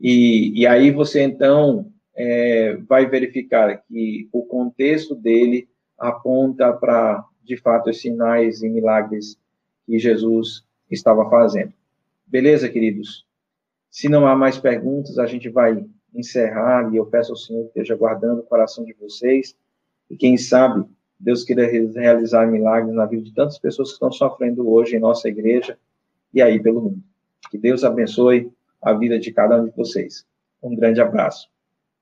E, e aí você então é, vai verificar que o contexto dele aponta para, de fato, os sinais e milagres que Jesus estava fazendo. Beleza, queridos? Se não há mais perguntas, a gente vai encerrar e eu peço ao Senhor que esteja guardando o coração de vocês e quem sabe Deus queira realizar milagres na vida de tantas pessoas que estão sofrendo hoje em nossa igreja e aí pelo mundo. Que Deus abençoe a vida de cada um de vocês. Um grande abraço.